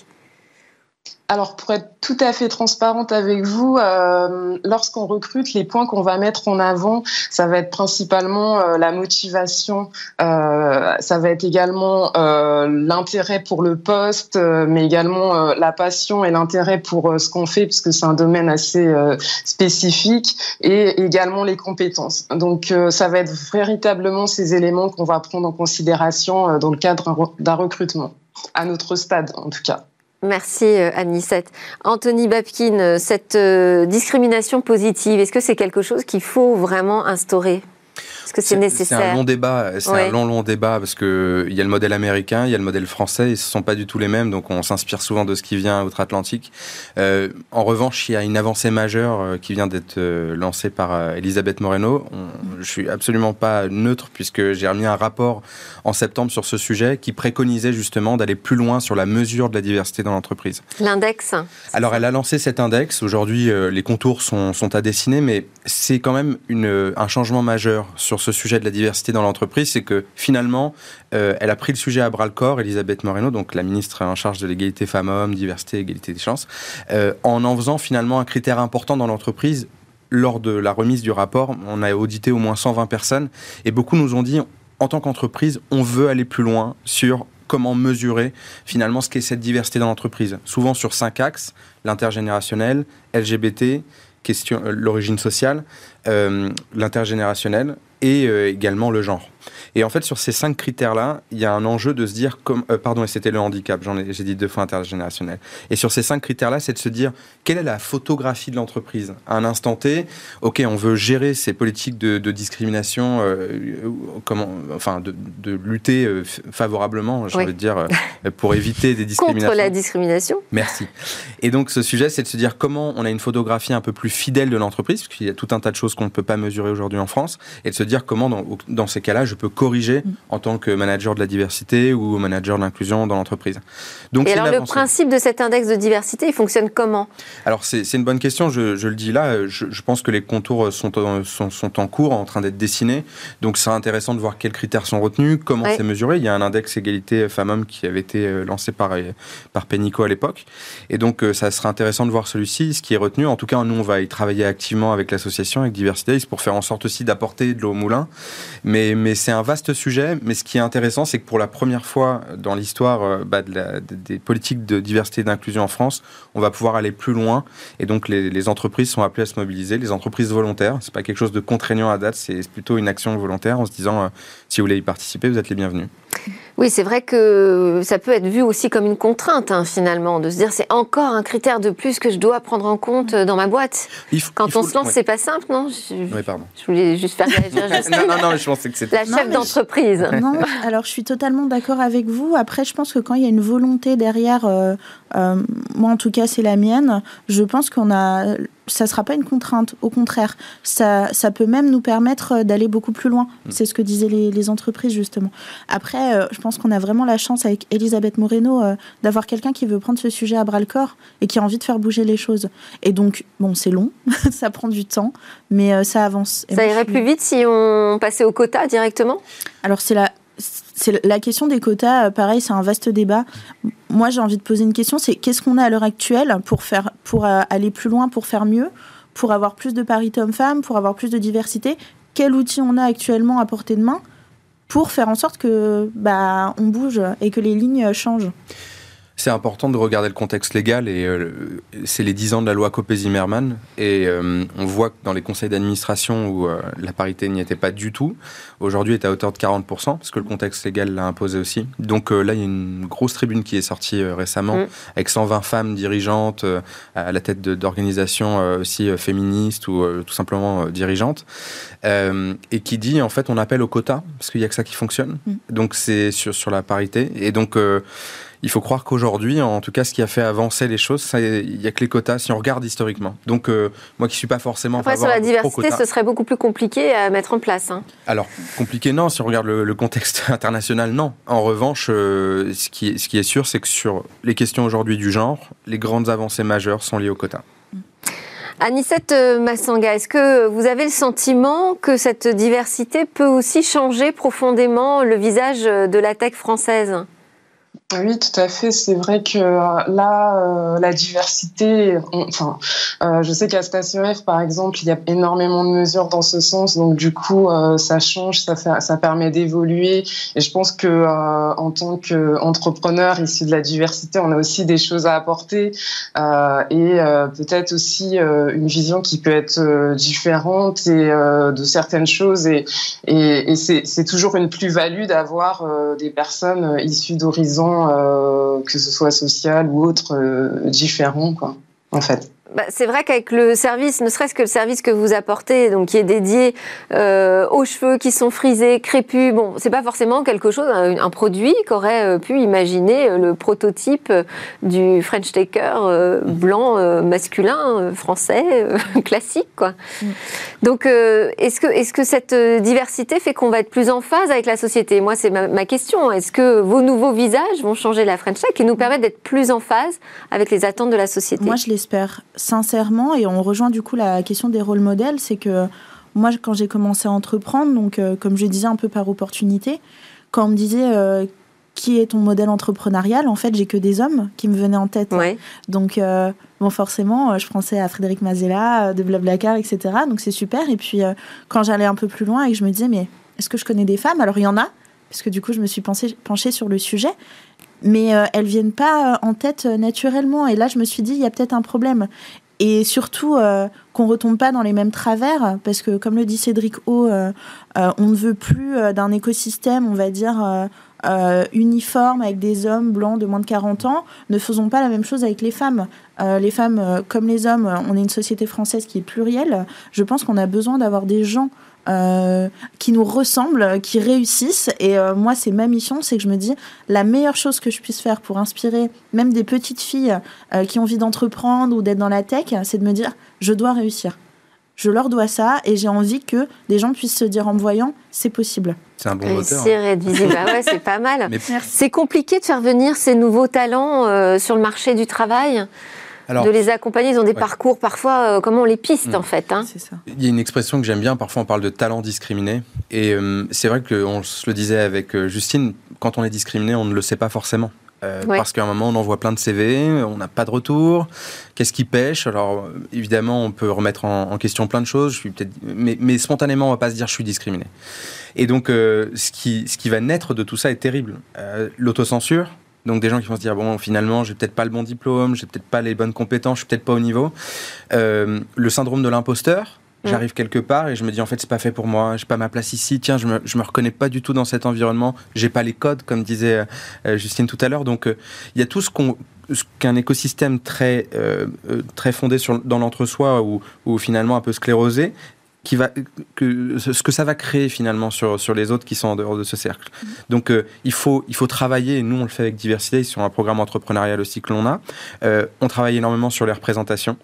Alors pour être tout à fait transparente avec vous, euh, lorsqu'on recrute, les points qu'on va mettre en avant, ça va être principalement euh, la motivation, euh, ça va être également l'intérêt pour le poste, mais également la passion et l'intérêt pour ce qu'on fait, puisque c'est un domaine assez spécifique, et également les compétences. Donc ça va être véritablement ces éléments qu'on va prendre en considération dans le cadre d'un recrutement, à notre stade en tout cas. Merci euh, Anissette. Anthony Babkin, euh, cette euh, discrimination positive, est-ce que c'est quelque chose qu'il faut vraiment instaurer? Est-ce que c'est nécessaire C'est un long débat. C'est un long, long débat parce que il y a le modèle américain, il y a le modèle français, et ce sont pas du tout les mêmes. Donc on s'inspire souvent de ce qui vient outre-Atlantique. Euh, en revanche, il y a une avancée majeure euh, qui vient d'être euh, lancée par Elisabeth Moreno. On, je suis absolument pas neutre puisque j'ai remis un rapport en septembre sur ce sujet qui préconisait justement d'aller plus loin sur la mesure de la diversité dans l'entreprise. L'index. Alors elle a lancé cet index. Aujourd'hui, les contours sont, sont à dessiner, mais c'est quand même une, un changement majeur sur ce sujet de la diversité dans l'entreprise, c'est que finalement, euh, elle a pris le sujet à bras le corps, Elisabeth Moreno, donc la ministre en charge de l'égalité femmes-hommes, diversité, égalité des chances, euh, en en faisant finalement un critère important dans l'entreprise. Lors de la remise du rapport, on a audité au moins 120 personnes et beaucoup nous ont dit, en tant qu'entreprise, on veut aller plus loin sur comment mesurer finalement ce qu'est cette diversité dans l'entreprise. Souvent sur cinq axes, l'intergénérationnel, LGBT, euh, l'origine sociale, l'intergénérationnel et également le genre. Et en fait, sur ces cinq critères-là, il y a un enjeu de se dire, comme, euh, pardon, et c'était le handicap, j'en ai, j'ai dit deux fois intergénérationnel. Et sur ces cinq critères-là, c'est de se dire, quelle est la photographie de l'entreprise? À un instant T, ok, on veut gérer ces politiques de, discrimination, euh, comment, enfin, de, lutter euh, favorablement, j'ai envie de dire, pour éviter des [laughs] discriminations. Contre la discrimination. Merci. Et donc, ce sujet, c'est de se dire comment on a une photographie un peu plus fidèle de l'entreprise, parce qu'il y a tout un tas de choses qu'on ne peut pas mesurer aujourd'hui en France, et de se dire comment, dans, dans ces cas-là, je peux corriger mm. en tant que manager de la diversité ou manager de l'inclusion dans l'entreprise. Donc, Et alors le principe de cet index de diversité, il fonctionne comment? Alors c'est une bonne question, je, le dis là, je, pense que les contours sont, en, sont, en cours, en train d'être dessinés, donc c'est intéressant de voir quels critères sont retenus, comment c'est mesuré. Il y a un index égalité femmes-hommes qui avait été euh, lancé par, euh, par Pénico à l'époque, et donc euh, ça sera intéressant de voir celui-ci, ce qui est retenu. En tout cas, nous, on va y travailler activement avec l'association, avec Diversité, pour faire en sorte aussi d'apporter de moulin. Mais, mais c'est un vaste sujet. Mais ce qui est intéressant, c'est que pour la première fois dans l'histoire euh, bah, de des politiques de diversité et d'inclusion en France, on va pouvoir aller plus loin. Et donc les, les entreprises sont appelées à se mobiliser, les entreprises volontaires. C'est pas quelque chose de contraignant à date, c'est plutôt une action volontaire en se disant euh, si vous voulez y participer, vous êtes les bienvenus. Oui, c'est vrai que ça peut être vu aussi comme une contrainte, hein, finalement, de se dire c'est encore un critère de plus que je dois prendre en compte euh, dans ma boîte. Quand on se lance, c'est pas simple, non? Oui, pardon. Je voulais juste faire réagir. [laughs] [laughs] non, non, non, je pensais que c'était. La chef d'entreprise. [laughs] Non, alors je suis totalement d'accord avec vous. Après, je pense que quand il y a une volonté derrière, euh, euh, moi en tout cas, c'est la mienne, je pense qu'on a ça ne sera pas une contrainte. Au contraire, ça, ça peut même nous permettre euh, d'aller beaucoup plus loin. Mm. C'est ce que disaient les, entreprises, justement. Après, euh, je pense qu'on a vraiment la chance avec Elisabeth Moreno euh, d'avoir quelqu'un qui veut prendre ce sujet à bras le corps et qui a envie de faire bouger les choses. Et donc, bon, c'est long, [laughs] ça prend du temps, mais ça avance. ça irait plus vite si on passait au quota directement? Alors, c'est la la question des quotas, pareil, c'est un vaste débat. Moi, j'ai envie de poser une question, c'est qu'est-ce qu'on a à l'heure actuelle pour, faire, pour aller plus loin, pour faire mieux, pour avoir plus de parité hommes-femmes, pour avoir plus de diversité? Quel outil on a actuellement à portée de main pour faire en sorte que bah, on bouge et que les lignes changent? C'est important de regarder le contexte légal et euh, c'est les 10 ans de la loi Copé-Zimmermann et euh, on voit que dans les conseils d'administration où euh, la parité n'y était pas du tout, aujourd'hui est à hauteur de 40% parce que le contexte légal l'a imposé aussi. Donc là, il y a une grosse tribune qui est sortie récemment mm. avec 120 femmes dirigeantes à la tête d'organisations aussi féministes ou tout simplement dirigeantes et qui dit en fait on appelle au quota parce qu'il n'y a que ça qui fonctionne. Mm. Donc c'est sur, sur la parité et donc il faut croire qu'aujourd'hui, en tout cas, ce qui a fait avancer les choses, il n'y a que les quotas, si on regarde historiquement. Donc, euh, moi qui ne suis pas forcément Après, sur la diversité, ce serait beaucoup plus compliqué à mettre en place. Hein. Alors, compliqué, non. Si on regarde le, contexte [laughs] international, non. En revanche, euh, ce, qui est, ce qui est sûr, c'est que sur les questions aujourd'hui du genre, les grandes avancées majeures sont liées aux quotas. Anicette euh, Massanga, est-ce que vous avez le sentiment que cette diversité peut aussi changer profondément le visage de la tech française? Oui, tout à fait. C'est vrai que euh, là, euh, la diversité, enfin, euh, je sais qu'à Station F, par exemple, il y a énormément de mesures dans ce sens. Donc, du coup, ça change, ça, permet d'évoluer. Et je pense que en tant qu'entrepreneur issu de la diversité, on a aussi des choses à apporter et peut-être aussi une vision qui peut être différente et de certaines choses. Et, c'est toujours une plus-value d'avoir des personnes issues d'horizons que ce soit social ou autre, euh, différent, quoi, en fait. Bah, c'est vrai qu'avec le service, ne serait-ce que le service que vous apportez, donc qui est dédié euh, aux cheveux qui sont frisés, crépus, bon, c'est pas forcément quelque chose, un, produit qu'aurait euh, pu imaginer euh, le prototype du French Taker blanc masculin français [laughs] classique, quoi. Mm. Donc, est-ce que est-ce que cette diversité fait qu'on va être plus en phase avec la société? Moi, c'est ma, ma, question. Est-ce que vos nouveaux visages vont changer la French Tech et nous permettre d'être plus en phase avec les attentes de la société? Moi, je l'espère sincèrement, et on rejoint du coup la question des rôles modèles, c'est que moi, quand j'ai commencé à entreprendre, donc euh, comme je disais un peu par opportunité, quand on me disait euh, qui est ton modèle entrepreneurial, en fait, j'ai que des hommes qui me venaient en tête. Donc, euh, bon, forcément, je pensais à Frédéric Mazella, de Blablacar, etc. Donc, c'est super. Et puis, quand j'allais un peu plus loin et que je me disais, mais est-ce que je connais des femmes? Alors, il y en a, parce que du coup, je me suis penchée sur le sujet mais elles elles viennent pas en tête naturellement. Et là, je me suis dit, il y a peut-être un problème. Et surtout euh, qu'on retombe pas dans les mêmes travers parce que comme le dit Cédric O euh, euh, on ne veut plus d'un écosystème on va dire uniforme avec des hommes blancs de moins de 40 ans. Ne faisons pas la même chose avec les femmes. Les femmes comme les hommes on est une société française qui est plurielle. Je pense qu'on a besoin d'avoir des gens euh, qui nous ressemblent, qui réussissent. Et euh, moi, c'est ma mission, c'est que je me dis, la meilleure chose que je puisse faire pour inspirer même des petites filles euh, qui ont envie d'entreprendre ou d'être dans la tech, c'est de me dire, je dois réussir. Je leur dois ça et j'ai envie que des gens puissent se dire en me voyant, c'est possible. C'est un bon moteur. C'est bah ouais, c'est pas mal. [laughs] C'est compliqué de faire venir ces nouveaux talents sur le marché du travail de les accompagner. Ils ont des parcours parfois, euh, comment on les piste mm. en fait. Hein. Ça. Il y a une expression que j'aime bien, parfois on parle de talent discriminé. Et euh, c'est vrai qu'on se le disait avec euh, Justine, quand on est discriminé, on ne le sait pas forcément. Parce qu'à un moment, on envoie plein de CV, on n'a pas de retour. Qu'est-ce qui pêche? Alors, évidemment, on peut remettre en, question plein de choses. Je suis peut-être, mais, mais, spontanément, on va pas se dire je suis discriminé. Et donc, ce, qui, ce qui va naître de tout ça est terrible. L'autocensure, donc des gens qui vont se dire bon finalement j'ai peut-être pas le bon diplôme, j'ai peut-être pas les bonnes compétences, je suis peut-être pas au niveau. Euh, le syndrome de l'imposteur. Mm. J'arrive quelque part et je me dis en fait c'est pas fait pour moi, j'ai pas ma place ici, tiens je me, je me reconnais pas du tout dans cet environnement, j'ai pas les codes comme disait euh, Justine tout à l'heure. Donc euh, il y a tout ce qu'on qu'un écosystème très, très fondé sur, dans l'entre-soi ou, ou, finalement un peu sclérosé qui va, que, ce que ça va créer finalement sur, sur les autres qui sont en dehors de ce cercle. Mm. Donc euh, il, faut, il faut travailler, et nous on le fait avec Diversité, sur un programme entrepreneurial aussi que l'on a. Euh, on travaille énormément sur les représentations.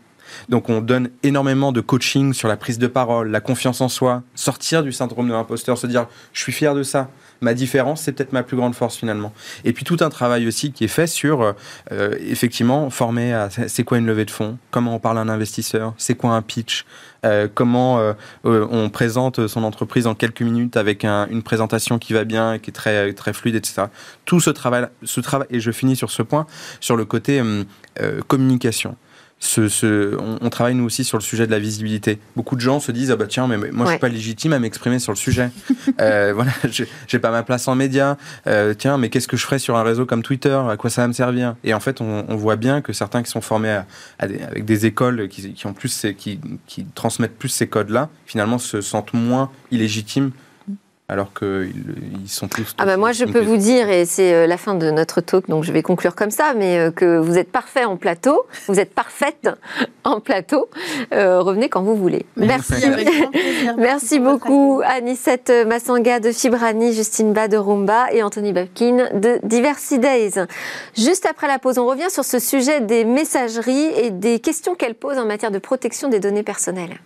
Donc on donne énormément de coaching sur la prise de parole, la confiance en soi, sortir du syndrome de l'imposteur, se dire je suis fier de ça, ma différence, c'est peut-être ma plus grande force finalement. Et puis tout un travail aussi qui est fait sur, euh, euh, effectivement, former à c'est quoi une levée de fonds, comment on parle à un investisseur, c'est quoi un pitch, euh, comment on présente son entreprise en quelques minutes avec une présentation qui va bien, qui est très, très fluide, etc. Tout ce travail, ce travail, et je finis sur ce point, sur le côté communication ce, on, travaille nous aussi sur le sujet de la visibilité. Beaucoup de gens se disent ah bah tiens mais moi je suis pas légitime à m'exprimer sur le sujet. [laughs] euh, voilà, j'ai pas ma place en média. Euh, tiens mais qu'est-ce que je ferais sur un réseau comme Twitter? À quoi ça va me servir? Et en fait on, on, voit bien que certains qui sont formés avec des écoles qui, qui ont plus ces, qui, qui transmettent plus ces codes là, finalement se sentent moins illégitimes alors qu'ils sont tous. Ah bah moi, je peux vous dire, et c'est euh, la fin de notre talk, donc je vais conclure comme ça, mais euh, que vous êtes parfait en plateau, vous êtes parfaite [laughs] en plateau. Euh, revenez quand vous voulez. Merci. Merci, [laughs] beaucoup, Anicette Massanga de Fibrani, Justine Ba de Rumba et Anthony Babkin de Diversity Days. Juste après la pause, on revient sur ce sujet des messageries et des questions qu'elles posent en matière de protection des données personnelles.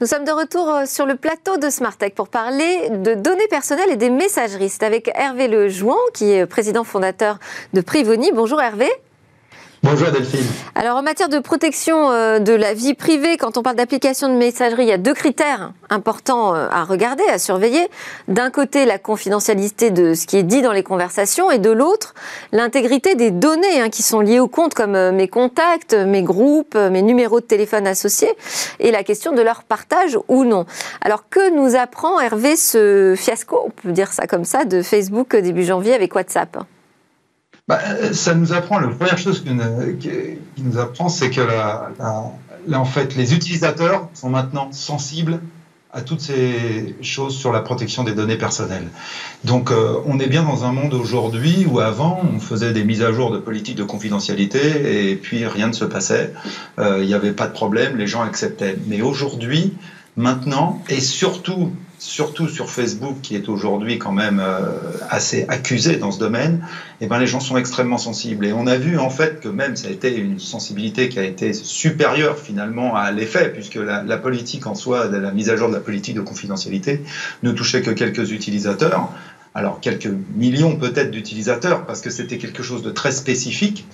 Nous sommes de retour euh, sur le plateau de Smartech pour parler de données personnelles et des messageries. C'est avec Hervé Lejouan, qui est président fondateur de Privoni. Bonjour Hervé. Bonjour Delphine. Alors en matière de protection euh, de la vie privée, quand on parle d'application de messagerie, il y a deux critères importants euh, à regarder, à surveiller. D'un côté, la confidentialité de ce qui est dit dans les conversations et de l'autre, l'intégrité des données hein, qui sont liées au compte comme euh, mes contacts, mes groupes, mes numéros de téléphone associés et la question de leur partage ou non. Alors que nous apprend Hervé ce fiasco, on peut dire ça comme ça, de Facebook début janvier avec WhatsApp? Bah, ça nous apprend, la première chose qui nous apprend, c'est que en fait, les utilisateurs sont maintenant sensibles à toutes ces choses sur la protection des données personnelles. Donc euh, on est bien dans un monde aujourd'hui où avant on faisait des mises à jour de politique de confidentialité et puis rien ne se passait, euh, il n'y avait pas de problème, les gens acceptaient. Mais aujourd'hui, maintenant, et surtout surtout sur Facebook, qui est aujourd'hui quand même euh, assez accusé dans ce domaine, eh ben, les gens sont extrêmement sensibles. Et on a vu en fait que même ça a été une sensibilité qui a été supérieure finalement à l'effet, puisque la, la, politique en soi, la mise à jour de la politique de confidentialité, ne touchait que quelques utilisateurs. Alors quelques millions peut-être d'utilisateurs, parce que c'était quelque chose de très spécifique,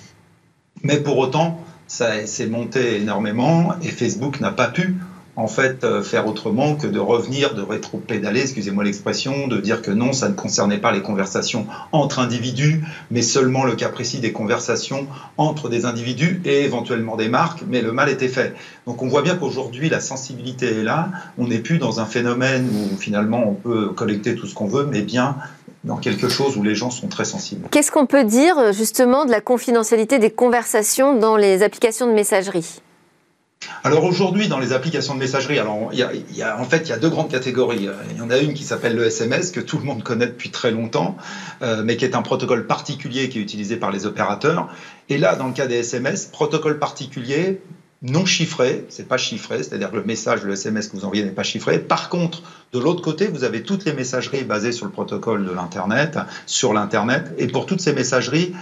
mais pour autant, ça s'est monté énormément et Facebook n'a pas pu en fait euh, faire autrement que de revenir, de rétro-pédaler, excusez-moi l'expression, de dire que non, ça ne concernait pas les conversations entre individus, mais seulement le cas précis des conversations entre des individus et éventuellement des marques, mais le mal était fait. Donc on voit bien qu'aujourd'hui la sensibilité est là, on n'est plus dans un phénomène où finalement on peut collecter tout ce qu'on veut, mais bien dans quelque chose où les gens sont très sensibles. Qu'est-ce qu'on peut dire justement de la confidentialité des conversations dans les applications de messagerie? Alors aujourd'hui, dans les applications de messagerie, alors il y, a, en fait il y a deux grandes catégories. Il y en a une qui s'appelle le SMS que tout le monde connaît depuis très longtemps, euh, mais qui est un protocole particulier qui est utilisé par les opérateurs. Et là, dans le cas des SMS, protocole particulier non chiffré, c'est pas chiffré, c'est-à-dire que le message, le SMS que vous envoyez n'est pas chiffré. Par contre, de l'autre côté, vous avez toutes les messageries basées sur le protocole de l'internet, sur l'internet, et pour toutes ces messageries,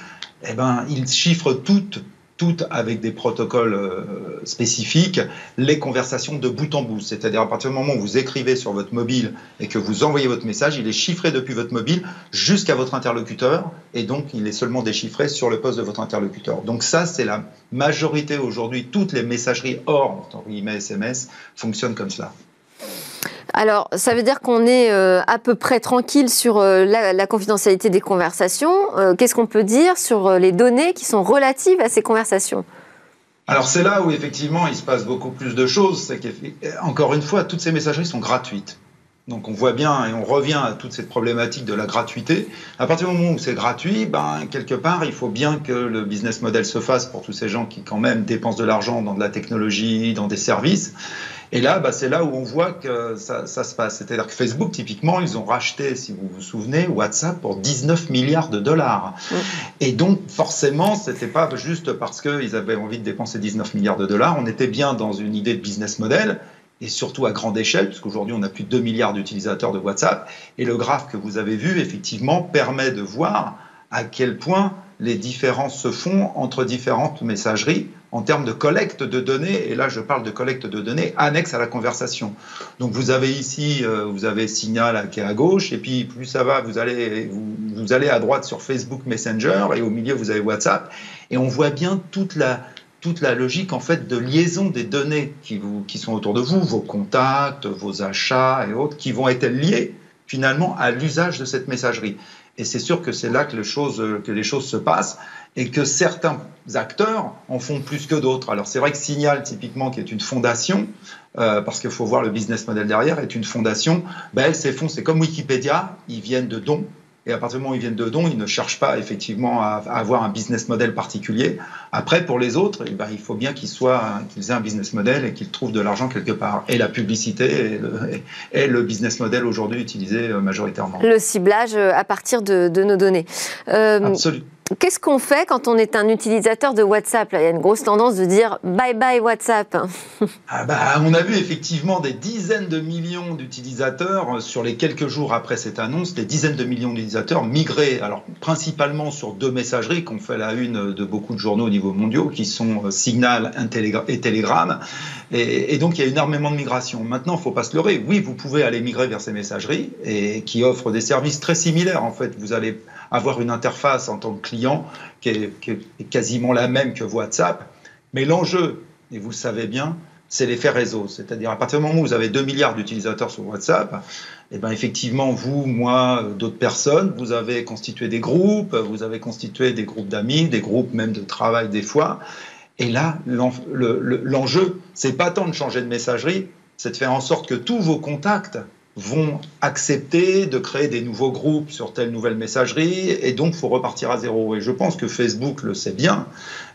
eh ben, ils chiffrent toutes toutes avec des protocoles euh, spécifiques, les conversations de bout en bout. C'est-à-dire à partir du moment où vous écrivez sur votre mobile et que vous envoyez votre message, il est chiffré depuis votre mobile jusqu'à votre interlocuteur et donc il est seulement déchiffré sur le poste de votre interlocuteur. Donc ça, c'est la majorité aujourd'hui. Toutes les messageries hors, entre guillemets, SMS, fonctionnent comme cela. Alors, ça veut dire qu'on est euh, à peu près tranquille sur euh, la, confidentialité des conversations. Euh, qu'est-ce qu'on peut dire sur les données qui sont relatives à ces conversations? Alors c'est là où effectivement il se passe beaucoup plus de choses. C'est qu'encore une fois, toutes ces messageries sont gratuites. Donc on voit bien et on revient à toute cette problématique de la gratuité. À partir du moment où c'est gratuit, ben, quelque part, il faut bien que le business model se fasse pour tous ces gens qui quand même dépensent de l'argent dans de la technologie, dans des services. Et là, ben, c'est là où on voit que ça, ça se passe. C'est-à-dire que Facebook, typiquement, ils ont racheté, si vous vous souvenez, WhatsApp pour 19 milliards de dollars. Et donc, forcément, c'était pas juste parce qu'ils avaient envie de dépenser 19 milliards de dollars. On était bien dans une idée de business model et surtout à grande échelle, puisqu'aujourd'hui on a plus de 2 milliards d'utilisateurs de WhatsApp, et le graphe que vous avez vu, effectivement, permet de voir à quel point les différences se font entre différentes messageries en termes de collecte de données, et là je parle de collecte de données annexes à la conversation. Donc vous avez ici, euh, vous avez Signal qui est à gauche, et puis plus ça va, vous allez, vous allez à droite sur Facebook Messenger, et au milieu vous avez WhatsApp, et on voit bien toute la, toute la logique en fait de liaison des données qui, vous, qui sont autour de vous, vos contacts, vos achats et autres, qui vont être liés finalement à l'usage de cette messagerie. Et c'est sûr que c'est là que les, choses, que les choses se passent et que certains acteurs en font plus que d'autres. Alors c'est vrai que Signal, typiquement, qui est une fondation, euh, parce qu'il faut voir le business model derrière, est une fondation, ben, ces fonds, c'est comme Wikipédia, ils viennent de dons et à partir du moment où ils viennent de dons, ils ne cherchent pas effectivement à, avoir un business model particulier. Après, pour les autres, eh ben, il faut bien qu'ils soient, qu'ils aient un business model et qu'ils trouvent de l'argent quelque part. Et la publicité est le, [laughs] business model aujourd'hui utilisé euh, majoritairement. Le ciblage euh, à partir de, nos données. Euh, Absolument. Qu'est-ce qu'on fait quand on est un utilisateur de WhatsApp Il y a une grosse tendance de dire bye bye WhatsApp. [laughs] ah bah, on a vu effectivement des dizaines de millions d'utilisateurs sur les quelques jours après cette annonce, des dizaines de millions d'utilisateurs migrés, alors principalement sur deux messageries qu'on fait la une de beaucoup de journaux au niveau mondiaux, qui sont euh, Signal et Telegram. Et, donc il y a énormément de migration. Maintenant, il ne faut pas se leurrer. Oui, vous pouvez aller migrer vers ces messageries et qui offrent des services très similaires. En fait, vous allez avoir une interface en tant que client qui est, quasiment la même que WhatsApp. Mais l'enjeu, et vous le savez bien, c'est l'effet réseau. C'est-à-dire, à partir du moment où vous avez 2 milliards d'utilisateurs sur WhatsApp, et eh ben effectivement, vous, moi, d'autres personnes, vous avez constitué des groupes, vous avez constitué des groupes d'amis, des groupes même de travail des fois. Et là, l'enjeu, c'est pas tant de changer de messagerie, c'est de faire en sorte que tous vos contacts vont accepter de créer des nouveaux groupes sur telle nouvelle messagerie et donc faut repartir à zéro. Et je pense que Facebook le sait bien,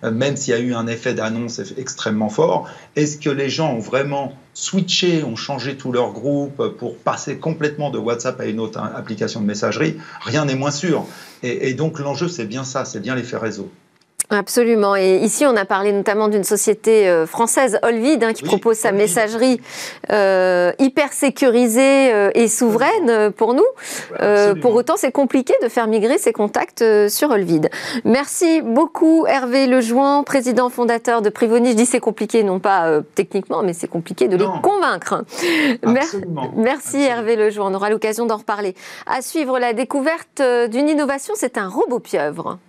euh, même s'il y a eu un effet d'annonce extrêmement fort. Est-ce que les gens ont vraiment switché, ont changé tout leur groupe pour passer complètement de WhatsApp à une autre application de messagerie? Rien n'est moins sûr. Et, et donc l'enjeu c'est bien ça, c'est bien l'effet réseau. Absolument. Et ici, on a parlé notamment d'une société euh, française, Olvid, hein, qui propose sa messagerie euh, hyper sécurisée euh, et souveraine pour nous. pour autant, c'est compliqué de faire migrer ses contacts sur Olvid. Merci beaucoup, Hervé Lejoin, président fondateur de Privoni. Je dis c'est compliqué, non pas techniquement, mais c'est compliqué de les convaincre. Merci, Hervé Lejoin. On aura l'occasion d'en reparler. À suivre la découverte d'une innovation, c'est un robot pieuvre.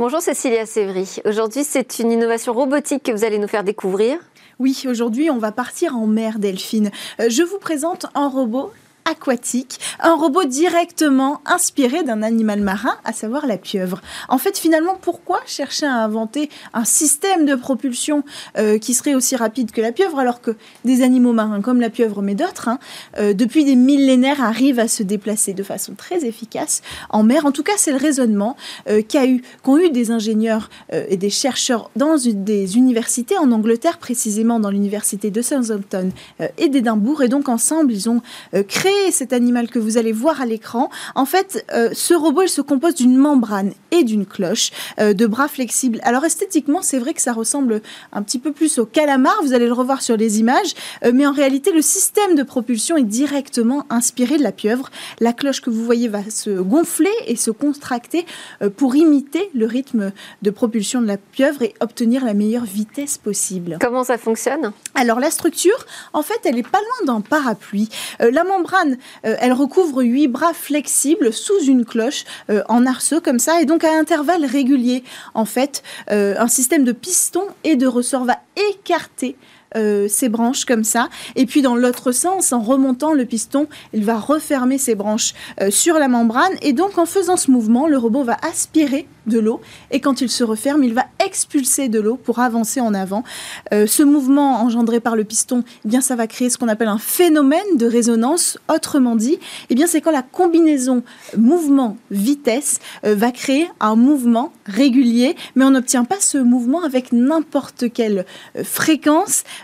Bonjour Cécilia Sévry. Aujourd'hui, c'est une innovation robotique que vous allez nous faire découvrir. Oui, aujourd'hui, on va partir en mer, Delphine. Euh, je vous présente un robot aquatique, un robot directement inspiré d'un animal marin, à savoir la pieuvre. En fait, finalement, pourquoi chercher à inventer un système de propulsion euh, qui serait aussi rapide que la pieuvre, alors que des animaux marins comme la pieuvre, mais d'autres, hein, euh, depuis des millénaires, arrivent à se déplacer de façon très efficace en mer. En tout cas, c'est le raisonnement euh, qu'a eu, qu'ont eu des ingénieurs et des chercheurs dans des universités en Angleterre, précisément dans l'université de Southampton et d'Édimbourg. Et donc, ensemble, ils ont créé cet animal que vous allez voir à l'écran, en fait, euh, ce robot, il se compose d'une membrane et d'une cloche, euh, de bras flexibles. Alors esthétiquement, c'est vrai que ça ressemble un petit peu plus au calamar, vous allez le revoir sur les images, euh, mais en réalité, le système de propulsion est directement inspiré de la pieuvre. La cloche que vous voyez va se gonfler et se contracter pour imiter le rythme de propulsion de la pieuvre et obtenir la meilleure vitesse possible. Comment ça fonctionne? Alors la structure, en fait, elle est pas loin d'un parapluie. la membrane membrane, elle recouvre huit bras flexibles sous une cloche en arceau comme ça, et donc à intervalles réguliers. En fait, un système de pistons et de ressorts va écarter euh, ses branches comme ça. Et puis dans l'autre sens, en remontant le piston, il va refermer ses branches euh, sur la membrane. Et donc en faisant ce mouvement, le robot va aspirer de l'eau et quand il se referme, il va expulser de l'eau pour avancer en avant. Euh, ce mouvement engendré par le piston, eh bien ça va créer ce qu'on appelle un phénomène de résonance. Autrement dit, eh bien c'est quand la combinaison mouvement-vitesse va créer un mouvement régulier, mais on n'obtient pas ce mouvement avec n'importe quelle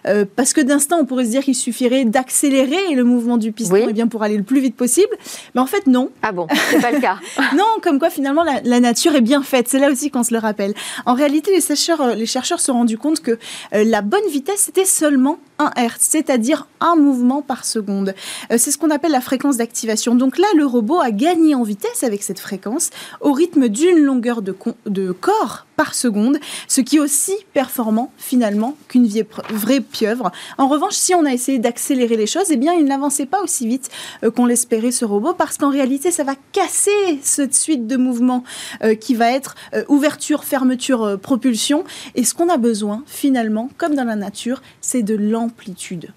euh, parce que d'instant on pourrait se dire qu'il suffirait d'accélérer le mouvement du piston eh bien pour aller le plus vite possible, mais en fait non. Ah bon, c'est pas le cas. [laughs] non, comme quoi finalement la, la nature est bien faite. C'est là aussi qu'on se le rappelle. En réalité, les chercheurs, euh, les chercheurs se sont rendus compte que euh, la bonne vitesse, c'était seulement 1 Hz, c'est-à-dire un mouvement par seconde. Euh, c'est ce qu'on appelle la fréquence d'activation. Donc là, le robot a gagné en vitesse avec cette fréquence au rythme d'une longueur de, corps par seconde, ce qui est aussi performant finalement qu'une vraie pieuvre. En revanche, si on a essayé d'accélérer les choses, eh bien, il n'avançait pas aussi vite qu'on l'espérait ce robot, parce qu'en réalité, ça va casser cette suite de mouvements qui va être euh, ouverture, fermeture, euh, propulsion. Et ce qu'on a besoin, finalement, comme dans la nature, c'est de l'amplitude.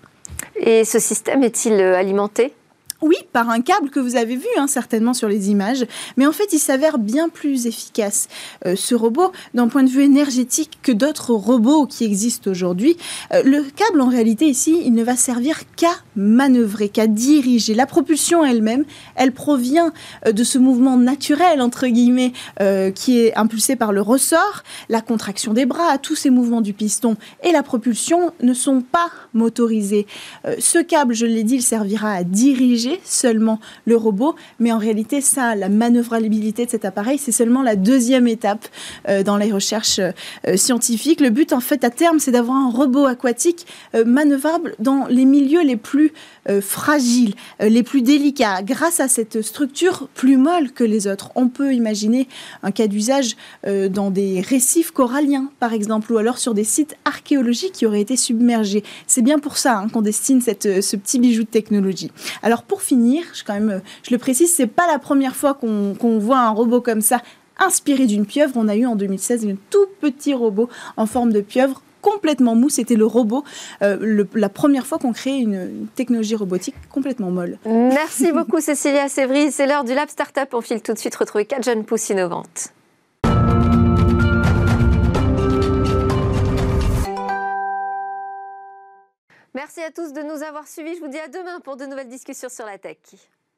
Et ce système est-il euh, alimenté? Oui, par un câble que vous avez vu hein, certainement sur les images, mais en fait il s'avère bien plus efficace. Euh, ce robot, d'un point de vue énergétique que d'autres robots qui existent aujourd'hui, euh, le câble en réalité ici, il ne va servir qu'à manœuvrer, qu'à diriger. La propulsion elle-même, elle provient euh, de ce mouvement naturel, entre guillemets, qui est impulsé par le ressort, la contraction des bras, tous ces mouvements du piston et la propulsion ne sont pas motorisés. ce câble, je l'ai dit, il servira à diriger seulement le robot, mais en réalité, ça, la manœuvrabilité de cet appareil, c'est seulement la deuxième étape euh, dans les recherches euh, scientifiques. Le but, en fait, à terme, c'est d'avoir un robot aquatique euh, manœuvrable dans les milieux les plus fragiles, les plus délicats. Grâce à cette structure plus molle que les autres, on peut imaginer un cas d'usage dans des récifs coralliens, par exemple, ou alors sur des sites archéologiques qui auraient été submergés. C'est bien pour ça hein, qu'on destine ce petit bijou de technologie. Alors pour finir, je le précise, c'est pas la première fois qu'on voit un robot comme ça inspiré d'une pieuvre. On a eu en 2016 un tout petit robot en forme de pieuvre complètement mou. C'était le robot, euh, la première fois qu'on créait une, technologie robotique complètement molle. Merci [laughs] beaucoup Cécilia Sévry. C'est l'heure du Lab Startup. On file tout de suite retrouver quatre jeunes pousses innovantes. Merci à tous de nous avoir suivis. Je vous dis à demain pour de nouvelles discussions sur la tech.